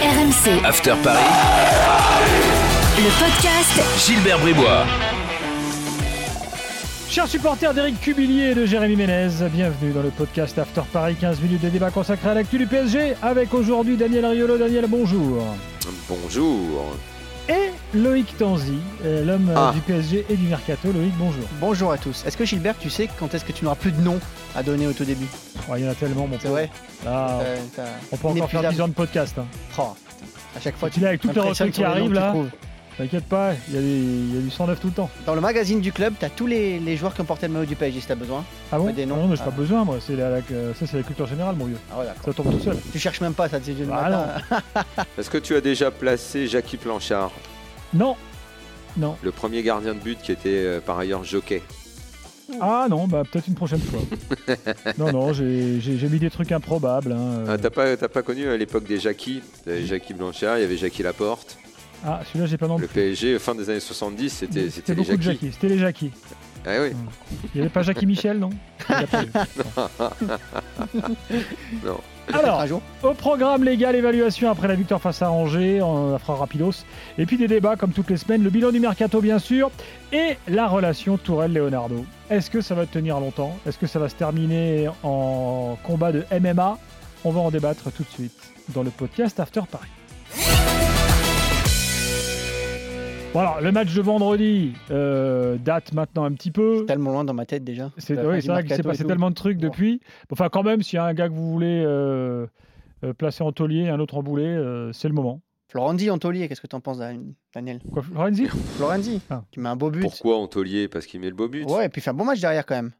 RMC, After Paris, le podcast Gilbert Bribois. Chers supporters d'Éric Cubillier et de Jérémy Ménez, bienvenue dans le podcast After Paris, 15 minutes de débat consacré à l'actu du PSG, avec aujourd'hui Daniel Riolo. Daniel, bonjour. Bonjour. Et Loïc Tanzi, euh, l'homme euh, Ah. du PSG et du Mercato. Loïc, bonjour. Bonjour à tous. Est-ce que Gilbert, tu sais quand est-ce que tu n'auras plus de nom à donner au tout début Oh, il y en a tellement, mon C'est pauvre. vrai Là, Euh, t'as- on peut encore faire inépuisable. 10 ans de podcast. hein. Oh, À chaque fois, Tu l'as avec toutes les recrues qui arrivent, là. T'inquiète pas, il y, a y du 109 tout le temps. Dans le magazine du club, tu as tous les, les joueurs qui ont porté le maillot du PSG si tu as besoin. Ah bon des noms. Non, mais j'ai Ah. pas besoin, moi. C'est la, la- ça, c'est la culture générale, mon vieux. Ah ouais. Ça tombe tout seul. Tu cherches même pas ça, c'est du Ah. Est-ce que tu as déjà placé Jackie Planchard, Non. Non. le premier gardien de but qui était euh, par ailleurs jockey Ah non, bah peut-être une prochaine fois. non, non, j'ai mis des trucs improbables. hein, euh. Ah, T'as pas, t'as pas connu à l'époque des Jackie T'avais Jackie Blanchard, il y avait Jackie Laporte. Ah, celui-là, j'ai pas non Le PSG, fin des années 70, c'était les beaucoup de Jackie. Jackie. C'était les Jackie. Ah oui. Il n'y avait pas Jackie Michel, non Il y a pas eu. Non. Alors, au programme légal, évaluation après la victoire face à Angers, on la fera rapidos. Et puis des débats comme toutes les semaines, le bilan du mercato bien sûr, et la relation Tourelle-Leonardo. Est-ce que ça va tenir longtemps? Est-ce que ça va se terminer en combat de MMA On va en débattre tout de suite dans le podcast After Paris. Bon alors, le match de vendredi euh, date maintenant un petit peu. Tellement loin dans ma tête déjà. C'est oui, c'est vrai qu'il s'est passé tellement de trucs Bon. depuis. Enfin, quand même, s'il y a un gars que vous voulez euh, euh, placer en taulier et un autre en boulet, euh, c'est le moment. Florenzi, Antolier, qu'est-ce que tu en penses, Daniel? Quoi, Florenzi? Florenzi, Ah. qui met un beau but. Pourquoi Antolier Parce qu'il met le beau but. Ouais, et puis il fait un bon match derrière quand même.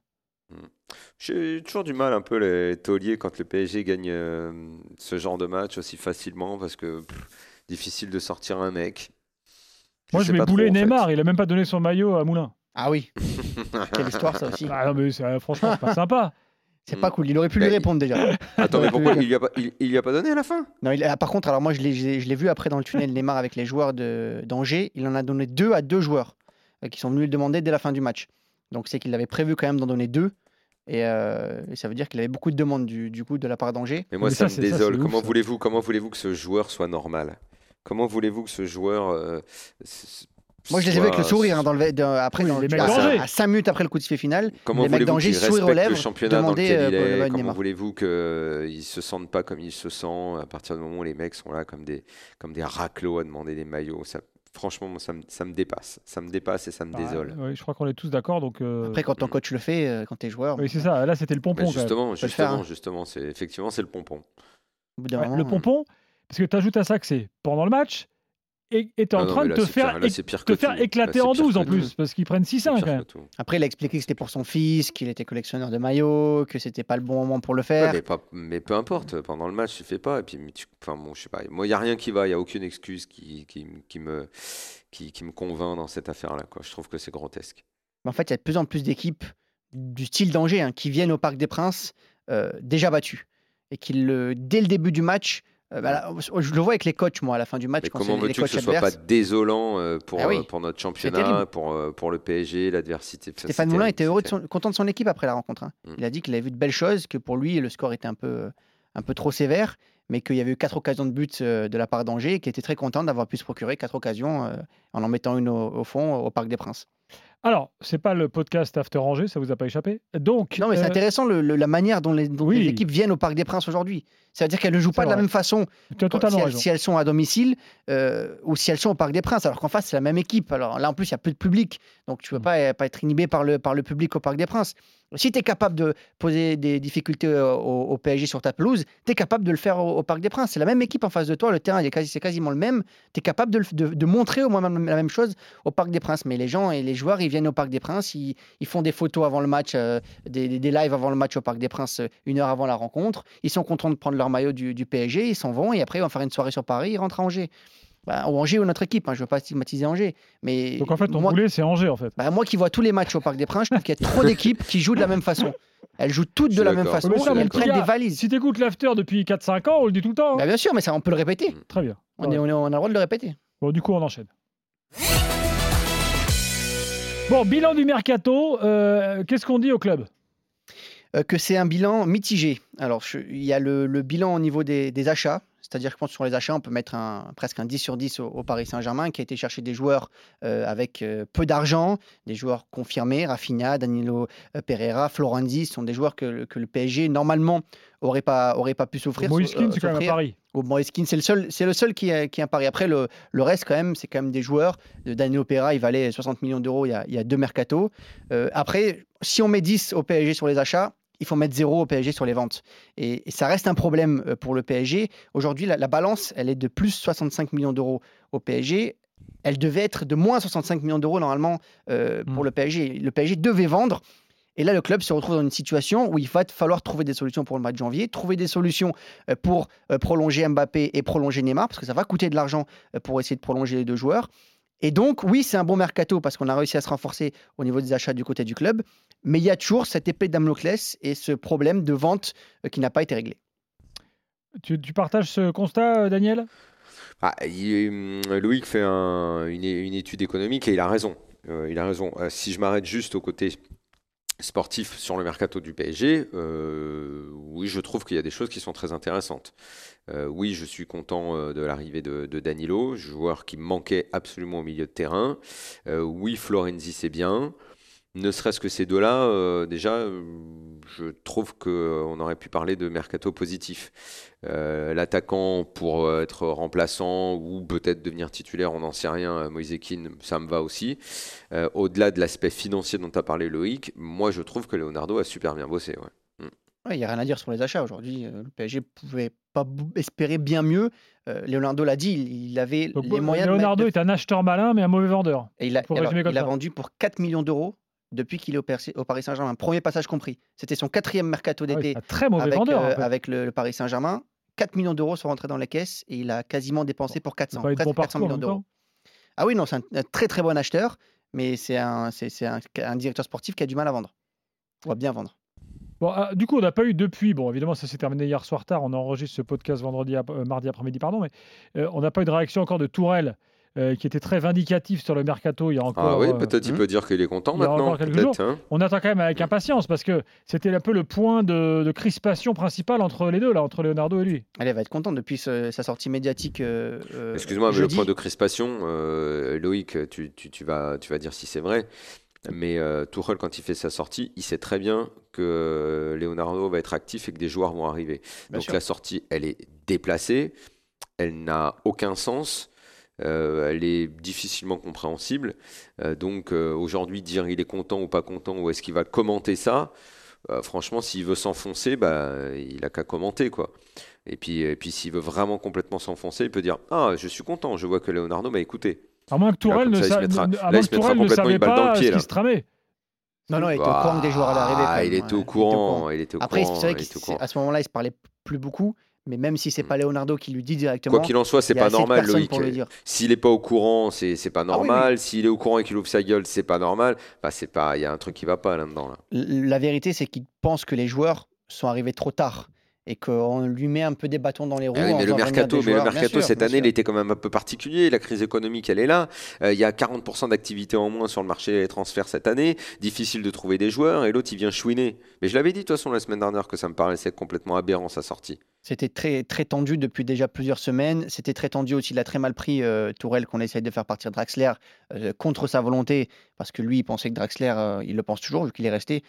J'ai toujours du mal un peu les tauliers quand le PSG gagne euh, ce genre de match aussi facilement parce que pff, difficile de sortir un mec. Moi, je en fait. Neymar. Il a même pas donné son maillot à Moulin. Ah oui, quelle histoire ça aussi. Ah non, mais c'est- franchement, c'est pas sympa. C'est pas cool, il aurait pu lui répondre déjà. Attends, mais pourquoi il lui a pas, il, il lui a pas donné à la fin? Non, il- ah, par contre, alors moi je l'ai- vu après dans le tunnel Neymar avec les joueurs de- d'Angers. Il en a donné deux à deux joueurs euh, qui sont venus le demander dès la fin du match. Donc c'est qu'il avait prévu quand même d'en donner deux. Et, euh, et ça veut dire qu'il avait beaucoup de demandes du, du coup de la part d'Angers. Mais moi, Mais ça, ça, me ça, désole. voulez-vous, comment voulez-vous que ce joueur soit normal? Comment voulez-vous que ce joueur euh, Moi je les ai vus avec le sourire hein, dans le, dans- après, Oui, dans, les mecs à, à 5 minutes après le coup de sifflet final. Comment les mecs d'Angers, sourire aux le lèvres, championnat dans demandaient, lequel euh, il est? Comment voulez-vous qu'ils ne se sentent pas comme ils se sentent à partir du moment où les mecs sont là comme des, comme des raclots à demander des maillots ça, Franchement, moi, ça me, ça me dépasse. Ça me dépasse et ça me désole. Ah, oui, je crois qu'on est tous d'accord. Donc, euh, Après quand ton coach le fait, euh, quand t'es joueur, oui, c'est ça. Là, c'était le pompon. Quand même. justement, justement, hein. justement, c'est effectivement c'est le pompon. Ouais, le pompon, parce que tu ajoutes à ça que c'est pendant le match et tu es en Ah non, train de te faire, pire- là, éc- c'est pire te que faire tout. Là, éclater en pire 12 en plus, tout. parce qu'ils prennent 6 C'est 1 pire quand même. que tout. Après, il a expliqué que c'était pour son fils, qu'il était collectionneur de maillots, que c'était pas le bon moment pour le Ouais, faire. mais, pas- mais peu importe, pendant le match, tu fais pas. Et puis, tu- enfin, bon, je sais pas. Moi, il n'y a rien qui va, il n'y a aucune excuse qui, qui, qui me, qui, qui me convainc dans cette affaire-là. quoi. Je trouve que c'est grotesque. Mais en fait, il y a de plus en plus d'équipes du style d'Angers hein, qui viennent au Parc des Princes euh, déjà battues. Et qui, le, dès le début du match, euh, bah là, je le vois avec les coachs, moi, à la fin du match, Mais quand comment veux-tu que ce soit pas adverses. désolant euh, pour, Ah oui. euh, pour notre championnat, pour, pour le PSG, l'adversité Stéphane Moulin était heureux de terrible. son- content de son équipe après la rencontre. hein. Mm. Il a dit qu'il avait vu de belles choses, que pour lui, le score était un peu, un peu trop sévère, mais qu'il y avait eu quatre occasions de but de la part d'Angers et qu'il était très content d'avoir pu se procurer quatre occasions en en mettant une au, au fond au Parc des Princes. Alors, c'est pas le podcast After Angers, ça vous a pas échappé? Donc, Non, mais c'est euh, intéressant le- le- la manière dont les, dont oui. les équipes viennent au Parc des Princes aujourd'hui. C'est-à-dire qu'elles ne jouent C'est pas de la même façon quand- si, elles, raison. si elles sont à domicile euh, ou si elles sont au Parc des Princes, alors qu'en face, c'est la même équipe. Alors là, en plus, il y a peu de public, donc tu ne peux Mm. pas, euh, pas être inhibé par le, par le public au Parc des Princes. Si tu es capable de poser des difficultés au, PSG sur ta pelouse, tu es capable de le faire au, au Parc des Princes. C'est la même équipe en face de toi, le terrain il est quasi- c'est quasiment le même. Tu es capable de, de- de montrer au moins la même chose au Parc des Princes. Mais les gens et les joueurs, ils viennent au Parc des Princes, ils, ils font des photos avant le match, euh, des, lives avant le match au Parc des Princes, euh, une heure avant la rencontre. Ils sont contents de prendre leur maillot du, du PSG, ils s'en vont et après ils vont faire une soirée sur Paris, ils rentrent à Angers. Bah, ou Angers ou notre équipe, hein, je ne veux pas stigmatiser Angers. Mais Donc en fait, ton moi, boulet, c'est Angers en fait. bah, moi qui vois tous les matchs au Parc des Princes, je trouve qu'il y a trop d'équipes qui jouent de la même façon. Elles jouent toutes de la même façon, ça, elles prennent des valises. Si t'écoutes l'after depuis 4-5 ans, on le dit tout le temps. hein. Bah, bien sûr, mais ça, on peut le répéter. Très bien. On, est, on, est- on a le droit de le répéter. Bon, du coup, on enchaîne. Bon, bilan du mercato. euh, Qu'est-ce qu'on dit au club? Euh, que c'est un bilan mitigé. Alors, il y a le, le bilan au niveau des, des achats, C'est-à-dire que sur les achats, on peut mettre un, presque un 10 sur 10 au, au Paris Saint-Germain qui a été chercher des joueurs euh, avec euh, peu d'argent, des joueurs confirmés, Rafinha, Danilo Pereira, Florenzi, sont des joueurs que, le- que le PSG normalement aurait pas, aurait pas pu s'offrir. Moïskine, c'est quand même à. Paris. Moïskine, c'est le seul, c'est le seul qui est, qui est un pari. Après, le, le reste, quand même, c'est quand même des joueurs. De Danilo Pereira, il valait 60 millions d'euros il, y a- il y a deux mercato. Euh, après, si on met 10 au PSG sur les achats, il faut mettre 0 au PSG sur les ventes. Et, et ça reste un problème euh, pour le PSG. Aujourd'hui, la, la balance, elle est de plus 65 millions d'euros au PSG. Elle devait être de moins 65 millions d'euros normalement euh, pour le PSG. Le PSG devait vendre. Et là, le club se retrouve dans une situation où il va falloir trouver des solutions pour le mois de janvier, trouver des solutions euh, pour euh, prolonger Mbappé et prolonger Neymar, parce que ça va coûter de l'argent euh, pour essayer de prolonger les deux joueurs. Et donc, oui, c'est un bon mercato parce qu'on a réussi à se renforcer au niveau des achats du côté du club, mais il y a toujours cette épée de Damoclès et ce problème de vente qui n'a pas été réglé. Tu, tu partages ce constat, Daniel? Ah, il- hum, Loïc fait un- une, étude économique et il a raison. Euh, il a raison. Euh, si je m'arrête juste au côté sportif sur le mercato du PSG, euh, oui, je trouve qu'il y a des choses qui sont très intéressantes. Euh, oui, je suis content euh, de l'arrivée de, Danilo, joueur qui manquait absolument au milieu de terrain. Oui, Florenzi, c'est bien. Ne serait-ce que ces deux-là, euh, déjà, euh, je trouve qu'on aurait pu parler de mercato positif. Euh, L'attaquant pour euh, être remplaçant ou peut-être devenir titulaire, on n'en sait rien, euh, Moise Kean, ça me va aussi. Euh, Au-delà de l'aspect financier dont tu as parlé, Loïc, moi je trouve que Leonardo a super bien bossé. ouais. Ouais, Il n'y a rien à dire sur les achats aujourd'hui. euh, Le PSG pouvait pas espérer bien mieux. Euh, Leonardo l'a dit, il, il avait Donc, les moyens de Leonardo est un acheteur malin, mais un mauvais vendeur. Et il a, alors, il a ça. vendu pour 4 millions d'euros depuis qu'il est au, Paris Saint-Germain. Premier passage compris. C'était son quatrième mercato Ah oui, d'été très mauvais avec, vendeur. euh, en fait. avec le, le Paris Saint-Germain. 4 millions d'euros sont rentrés dans la caisse et il a quasiment dépensé pour C'est 400, pas être presque bon 400 partout en millions d'euros. Ah oui, non, c'est un, un très très bon acheteur, mais c'est un, c'est, c'est un, un directeur sportif qui a du mal à vendre. Ou à bien vendre. Bon, ah, du coup, on n'a pas eu depuis. Bon, évidemment, ça s'est terminé hier soir tard. On enregistre ce podcast vendredi, euh, mardi après-midi, pardon. Mais euh, on n'a pas eu de réaction encore de Tourelle, euh, qui était très vindicatif sur le mercato. Il y a encore. Ah oui, euh, peut-être il hmm. peut dire qu'il est content Il y a maintenant. quelques hein. on attend quand même avec impatience parce que c'était un peu le point de, de crispation principal entre les deux, là, entre Leonardo et lui. Elle va être contente depuis ce- sa sortie médiatique. euh, Excuse-moi, mais le point de crispation, euh, Loïc, tu, tu- tu vas, tu vas dire si c'est vrai. Mais euh, Tuchel, quand il fait sa sortie, il sait très bien que Leonardo va être actif et que des joueurs vont arriver. Bien Donc sûr. la sortie, elle est déplacée, elle n'a aucun sens, euh, elle est difficilement compréhensible. Euh, donc euh, aujourd'hui, dire il est content ou pas content, ou est-ce qu'il va commenter ça, euh, franchement, s'il veut s'enfoncer, bah, il a qu'à commenter, quoi. Et puis, et puis s'il veut vraiment complètement s'enfoncer, il peut dire Ah, je suis content, je vois que Leonardo m'a écouté. À moins que Tourelle ne, sa- mettra- à savait une balle dans le pas pied, ce là. qui se tramait. Non, non, il était au courant que des joueurs allaient arriver. quand Ah, il était ouais. au Il était au courant. courant, il était au Après, courant, c'est vrai qu'à ce moment-là, il se parlait plus beaucoup. Mais même si c'est Mm. pas Leonardo qui lui dit directement, Quoi qu'il en soit, c'est pas normal, Loïc. S'il est pas au courant, c'est pas Ah oui, oui. normal. S'il est au courant et qu'il ouvre sa gueule, c'est pas normal. Bah, c'est pas, il y a un truc qui va pas là-dedans. Là. La vérité, c'est qu'il pense que les joueurs sont arrivés trop tard et qu'on lui met un peu des bâtons dans les roues. Ah oui, mais le mercato, mais le joueurs. Mercato sûr, cette année, il était quand même un peu particulier. La crise économique, elle est là. Euh, Il y a 40% d'activité en moins sur le marché des transferts cette année. Difficile de trouver des joueurs. Et l'autre, il vient chouiner. Mais je l'avais dit de toute façon la semaine dernière que ça me paraissait complètement aberrant sa sortie. C'était très, très tendu depuis déjà plusieurs semaines. C'était très tendu aussi. Il a très mal pris euh, Tourelle qu'on essaye de faire partir Draxler euh, contre sa volonté parce que lui, il pensait que Draxler, euh, il le pense toujours vu qu'il est resté,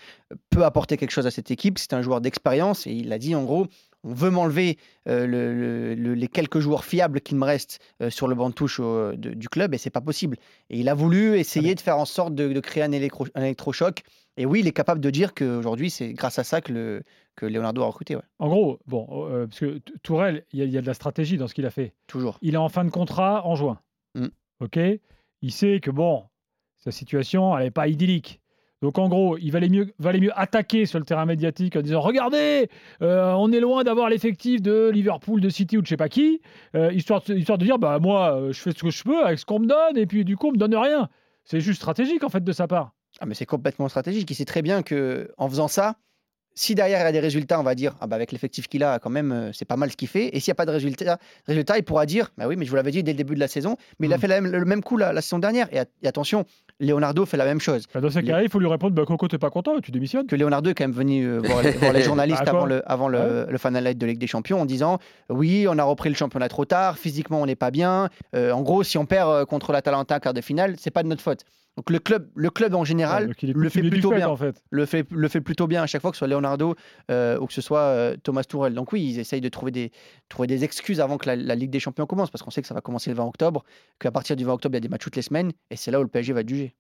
peut apporter quelque chose à cette équipe. C'est un joueur d'expérience et il a dit en gros on veut m'enlever euh, le- le- le- les quelques joueurs fiables qu'il me reste euh, sur le banc de touche au- de- du club et c'est pas possible. Et il a voulu essayer de faire en sorte de, de créer un, électro- un électrochoc. Et oui, il est capable de dire qu'aujourd'hui, c'est grâce à ça que, le, que Leonardo a recruté. ouais. En gros, bon, euh, parce que Tourelle, il y, a- il y a de la stratégie dans ce qu'il a fait. Toujours. Il est en fin de contrat en juin. Mm. OK? Il sait que, bon, sa situation, elle n'est pas idyllique. Donc, en gros, il valait mieux, valait mieux attaquer sur le terrain médiatique en disant Regardez, euh, on est loin d'avoir l'effectif de Liverpool, de City ou de je sais pas qui, euh, histoire, de, histoire de dire Bah, moi, euh, je fais ce que je peux avec ce qu'on me donne, et puis du coup, on me donne rien. C'est juste stratégique, en fait, de sa part. Ah, mais c'est complètement stratégique. Il sait très bien que en faisant ça, si derrière il a des résultats, on va dire ah bah avec l'effectif qu'il a, quand même, c'est pas mal ce qu'il fait. Et s'il n'y a pas de résultats, résultats, il pourra dire bah oui, mais je vous l'avais dit dès le début de la saison. Mais il a Mm. fait la même- le même coup la, la saison dernière. Et attention, Leonardo fait la même chose. Bah, dans cas-là, il faut lui répondre bah, Coco, t'es pas content, tu démissionnes. Que Leonardo est quand même venu euh, voir, les, voir les journalistes Ah, avant le, avant le, le Final de Ligue des Champions en disant oui, on a repris le championnat trop tard, physiquement on n'est pas bien. Euh, en gros, si on perd euh, contre l'Atalanta en quart de finale, c'est pas de notre faute. Donc le club, le club en général Ouais, le fait plutôt fait, bien. en fait. le fait, le fait plutôt bien à chaque fois, que ce soit Leonardo euh, ou que ce soit euh, Thomas Tourel. Donc oui, ils essayent de trouver des, trouver des excuses avant que la, la Ligue des Champions commence, parce qu'on sait que ça va commencer le 20 octobre, qu'à partir du 20 octobre, il y a des matchs toutes les semaines, et c'est là où le PSG va jugé.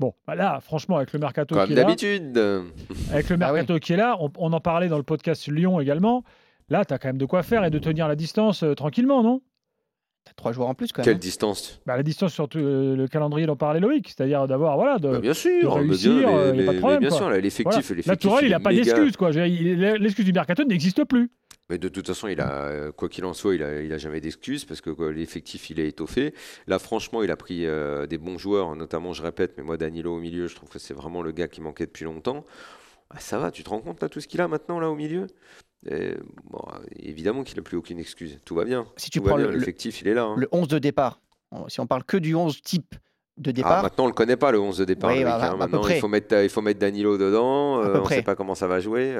Bon, bah là, franchement, avec le mercato Comme qui est là, d'habitude. avec le Ah oui. mercato qui est là, on, on en parlait dans le podcast Lyon également. Là, tu as quand même de quoi faire et de tenir la distance euh, tranquillement, non? T'as trois joueurs en plus quand même. Quelle hein. distance? Bah, La distance sur tout, euh, le calendrier dont parlait Loïc, c'est-à-dire d'avoir voilà, de, Bah, Bien sûr, bah, réussir, bien, euh, mais, y a pas de mais- problème, mais bien quoi. sûr, là, Voilà. l'effectif, l'effectif, Tourelle, il n'a pas méga- d'excuse. quoi. L'excuse du mercato n'existe plus. Mais de toute façon, il a, quoi qu'il en soit, il a, il a jamais d'excuses parce que l'effectif il est étoffé. Là, franchement, il a pris euh, des bons joueurs, notamment, je répète, mais moi, Danilo au milieu, je trouve que c'est vraiment le gars qui manquait depuis longtemps. Ah, ça va, tu te rends compte là tout ce qu'il a maintenant là au milieu? Et, bon, Évidemment qu'il n'a plus aucune excuse. Tout va bien. Si tu Tout prends le, l'effectif, il est là. hein. le 11 de départ, si on parle que du 11 type de Ah, départ, maintenant, on le connaît pas le 11 de départ. Oui, bah, bah, hein. Maintenant, il faut mettre, il faut mettre Danilo dedans. Euh, on ne sait pas comment ça va jouer.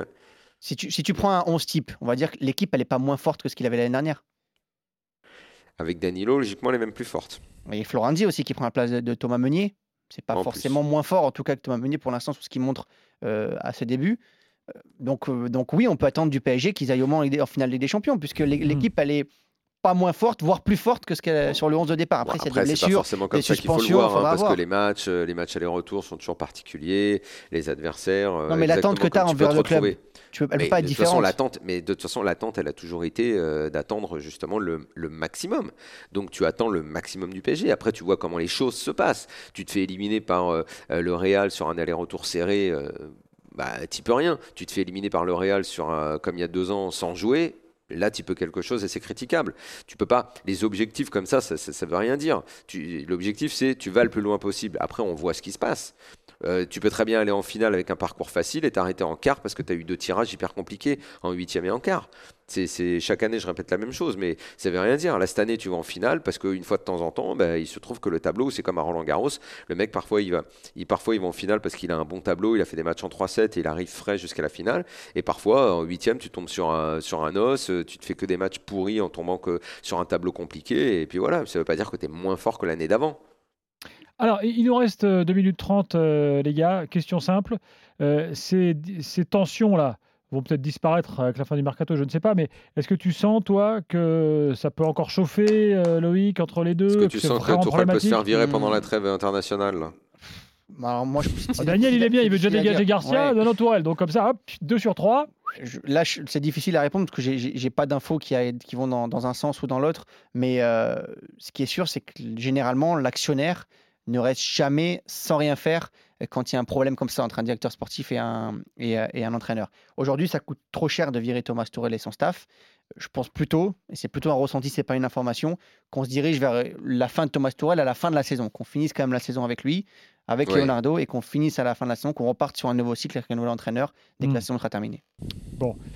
Si tu, si tu prends un 11 type, on va dire que l'équipe, elle n'est pas moins forte que ce qu'il avait l'année dernière. Avec Danilo, logiquement, elle est même plus forte. Il y a Florenzi aussi qui prend la place de, de Thomas Meunier. C'est pas En forcément moins fort, en tout cas, que Thomas Meunier pour l'instant, sur ce qu'il montre euh, à ses débuts. Euh, Donc, euh, donc oui, on peut attendre du PSG qu'ils aillent au moins en finale des Champions, puisque Mhm. l'équipe, elle est pas moins forte, voire plus forte que ce qu'elle est sur le 11 de départ. Après, Bon, c'est des après, c'est pas blessures. forcément comme des ça faut le suspensions, voir, hein, parce que les matchs, euh, les matchs aller-retour sont toujours particuliers, les adversaires. euh, Non, mais l'attente que tu peux envers le club. Tu peux, elle Mais peut pas être différente. l'attente, mais de toute façon, l'attente, elle a toujours été euh, d'attendre justement le, le maximum. Donc, tu attends le maximum du PSG. Après, tu vois comment les choses se passent. Tu te fais éliminer par euh, le Real sur un aller-retour serré. Euh, bah, t'y peux rien. Tu te fais éliminer par le Real sur un- comme il y a deux ans sans jouer. Là, tu peux quelque chose et c'est critiquable. Tu peux pas. Les objectifs comme ça, ça, ça veut rien dire. L'objectif, c'est tu vas le plus loin possible. Après, on voit ce qui se passe. Euh, tu peux très bien aller en finale avec un parcours facile et t'arrêter en quart parce que tu as eu deux tirages hyper compliqués en huitième et en quart. C'est, chaque année, je répète la même chose, mais ça veut rien dire. Là, cette année, tu vas en finale parce qu'une fois de temps en temps, ben, il se trouve que le tableau, c'est comme à Roland Garros. Le mec, parfois, il va, il, parfois, il va en finale parce qu'il a un bon tableau, il a fait des matchs en 3-7 et il arrive frais jusqu'à la finale. Et parfois, en huitième, tu tombes sur un, sur un os, euh, tu te fais que des matchs pourris en tombant que sur un tableau compliqué. Et puis voilà, ça veut pas dire que tu es moins fort que l'année d'avant. Alors, il nous reste euh, 2 minutes 30, euh, les gars. Question simple. Euh, ces, ces tensions-là vont peut-être disparaître avec la fin du mercato, je ne sais pas, mais est-ce que tu sens, toi, que ça peut encore chauffer, euh, Loïc, entre les deux Est-ce que tu sens que Tourelle peut se faire virer pendant la Hmm. trêve internationale? Là Alors, moi, je- Ah, Daniel, il est bien, il veut déjà dégager. Garcia, Ouais. Daniel Tourelle. Donc, comme ça, hop, 2 sur 3. Je- là, c'est difficile à répondre parce que j'ai- pas d'infos qui, vont dans, dans un sens ou dans l'autre. Mais euh, ce qui est sûr, c'est que généralement, l'actionnaire ne reste jamais sans rien faire quand il y a un problème comme ça entre un directeur sportif et un, et, euh, et un entraîneur. Aujourd'hui, ça coûte trop cher de virer Thomas Tourelle et son staff. Je pense plutôt, et c'est plutôt un ressenti, c'est pas une information, qu'on se dirige vers la fin de Thomas Tourelle à la fin de la saison, qu'on finisse quand même la saison avec lui, avec Ouais. Leonardo, et qu'on finisse à la fin de la saison, qu'on reparte sur un nouveau cycle avec un nouvel entraîneur dès que Mm. la saison sera terminée.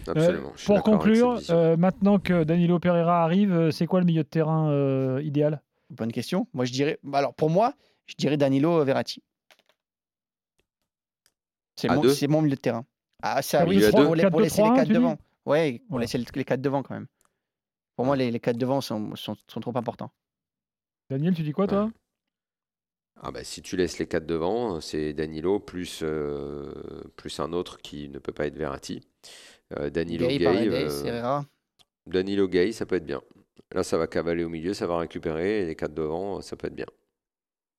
Absolument. je suis Pour conclure, euh, maintenant que Danilo Pereira arrive, euh, c'est quoi le milieu de terrain euh, idéal? Bonne question. Moi, je dirais. bah, Alors, pour moi, je dirais Danilo Verratti. C'est mon, mon milieu de terrain. Ah, ça, Ah oui, pour, pour laisser les un, quatre tu dis devant. Ouais, pour Ouais. laisser les quatre devant quand même. Pour moi, les, les quatre devant sont, sont, sont trop importants. Daniel, tu dis quoi, toi? Ah bah, si tu laisses les quatre devant, c'est Danilo plus, euh, plus un autre qui ne peut pas être Verratti. Euh, Danilo Gay, euh. Danilo Gay, ça peut être bien. Là, ça va cavaler au milieu, ça va récupérer, et les quatre devant, ça peut être bien.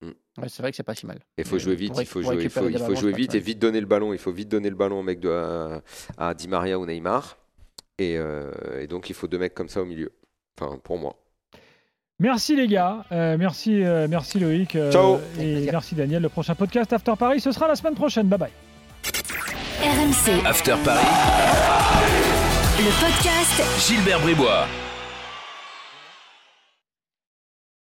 Ouais, c'est vrai que c'est pas si mal. Il faut jouer vite, il faut jouer, il faut, il faut vite et vite donner le ballon. Il faut vite donner le ballon au mec de, à, à Di Maria ou Neymar. Et, euh, et donc, il faut deux mecs comme ça au milieu. Enfin, pour moi. Merci les gars, Euh, merci, euh, merci Loïc euh, Ciao. Et merci Daniel. Le prochain podcast After Paris, ce sera la semaine prochaine. Bye bye. RMC, After Paris, le podcast Gilbert Bribois.